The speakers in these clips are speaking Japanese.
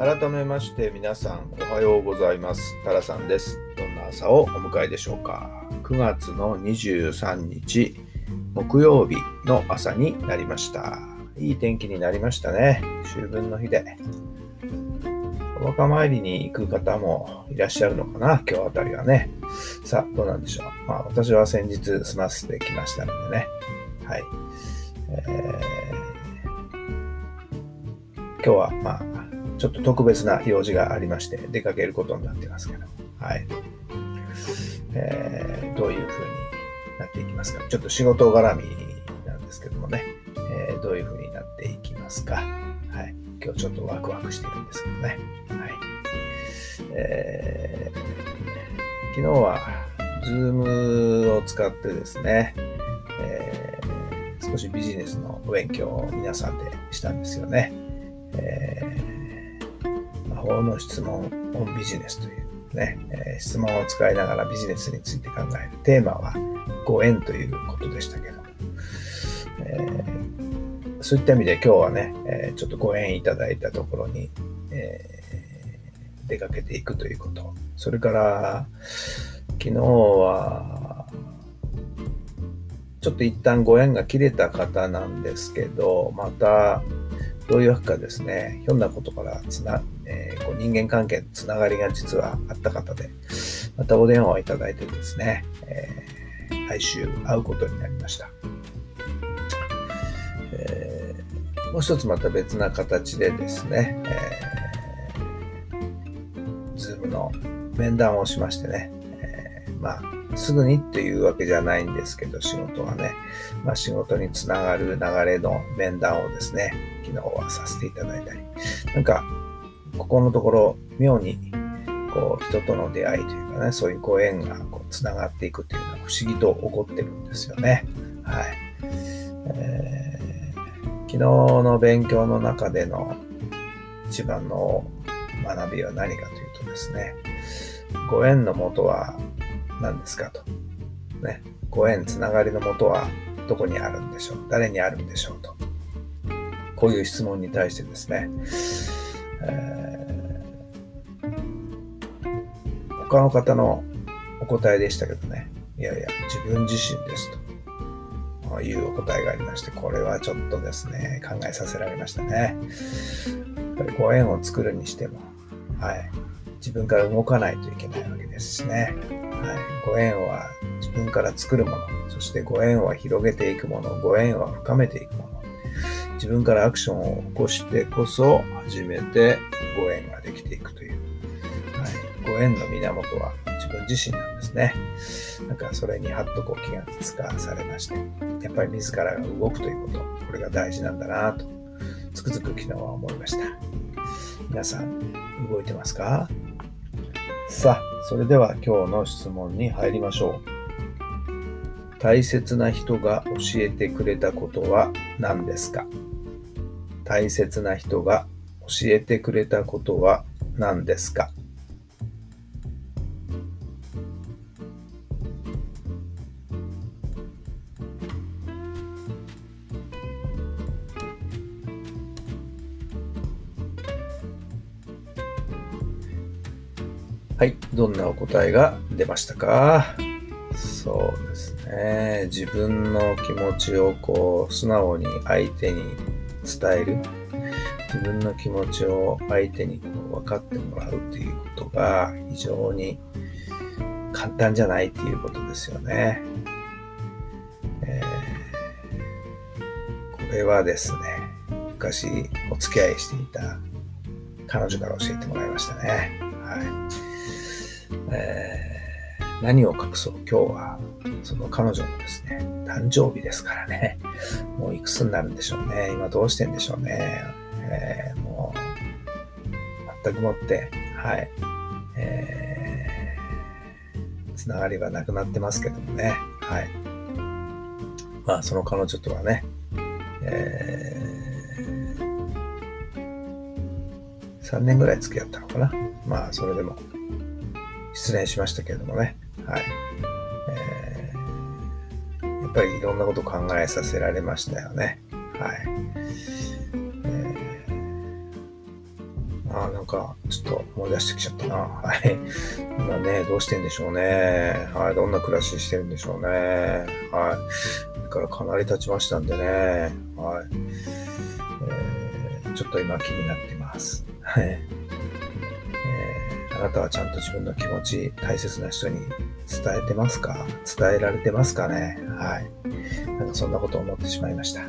改めまして皆さんおはようございます。タラさんです。どんな朝をお迎えでしょうか。9月の23日木曜日の朝になりました。いい天気になりましたね。秋分の日で。お墓参りに行く方もいらっしゃるのかな、今日あたりはね。さあ、どうなんでしょう。まあ、私は先日済ませてきましたのでね。はい。えー今日は、まあ、ちょっと特別な用事がありまして、出かけることになってますけど、はい。えーどういう風になっていきますか？ちょっと仕事絡みなんですけどもね、えーどういう風になっていきますか？はい。今日ちょっとワクワクしてるんですけどね。はい。えー昨日は、ズームを使ってですね、えー少しビジネスの勉強を皆さんでしたんですよね。えー法の質問オンビジネスというね、え質問を使いながらビジネスについて考えるテーマはご縁ということでしたけど、えーそういった意味で今日はね、えちょっとご縁いただいたところに、えー出かけていくということ。それから、昨日は、ちょっと一旦ご縁が切れた方なんですけど、また、どういうわけかですね、ひょんなことからつな、えーこう人間関係のつながりが実はあった方で、またお電話をいただいてですね、えー来週会うことになりました。えーもう一つまた別な形でですね、えー、ズームの面談をしましてね、えーまあ、すぐにっていうわけじゃないんですけど、仕事がね、まあ、仕事につながる流れの面談をですね、昨日はさせていただいたり、なんか、ここのところ、妙に、こう、人との出会いというかね、そういうご縁がこうつながっていくというのは不思議と起こってるんですよね。はい。えー昨日の勉強の中での一番の学びは何かというとですね、ご縁のもとは何ですかと。ね、ご縁、つながりのもとはどこにあるんでしょう誰にあるんでしょうと。こういう質問に対してですね、えー他の方のお答えでしたけどね、いやいや、自分自身ですと。いうお答えがありまして、これはちょっとですね、考えさせられましたね。やっぱりご縁を作るにしても、はい、自分から動かないといけないわけですしね。はい、ご縁は自分から作るもの、そしてご縁は広げていくもの、ご縁は深めていくもの。自分からアクションを起こしてこそ初めてご縁ができていくという。はい、ご縁の源は自分自身なんですね。なんかそれにはっとこう気がつかされまして、やっぱり自らが動くということ、これが大事なんだなと、つくづく昨日は思いました。皆さん、動いてますか？さあ、それでは今日の質問に入りましょう。大切な人が教えてくれたことは何ですか？大切な人が教えてくれたことは何ですか？はい、どんなお答えが出ましたか？そうですね。自分の気持ちをこう素直に相手に伝える。自分の気持ちを相手にこう分かってもらうということが非常に簡単じゃないっていうことですよね。えーこれはですね、昔お付き合いしていた彼女から教えてもらいましたね。はい。えー何を隠そう、今日は、その彼女のですね、誕生日ですからね。もういくつになるんでしょうね。今どうしてんでしょうね。えー、もう、全くもって、はい。えー、つながりはなくなってますけどもね。はい。まあ、その彼女とはね、えー、3年ぐらい付き合ったのかな。まあ、それでも、失恋しましたけれどもね。はい。えー、やっぱりいろんなこと考えさせられましたよね。はい。えー、ああ、なんか、ちょっと思い出してきちゃったな。はい。今ね、どうしてんでしょうね。はい。どんな暮らししてるんでしょうね。はい。だからかなり経ちましたんでね。はい。えー、ちょっと今気になってます。はい。あなたはちゃんと自分の気持ち、大切な人に伝えてますか？伝えられてますかね？はい。なんかそんなことを思ってしまいました。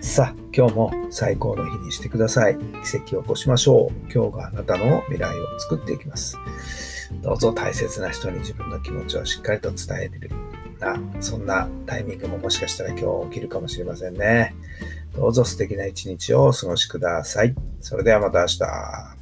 さあ、今日も最高の日にしてください。奇跡を起こしましょう。今日があなたの未来を作っていきます。どうぞ大切な人に自分の気持ちをしっかりと伝えてる。な、そんなタイミングももしかしたら今日起きるかもしれませんね。どうぞ素敵な一日をお過ごしください。それではまた明日。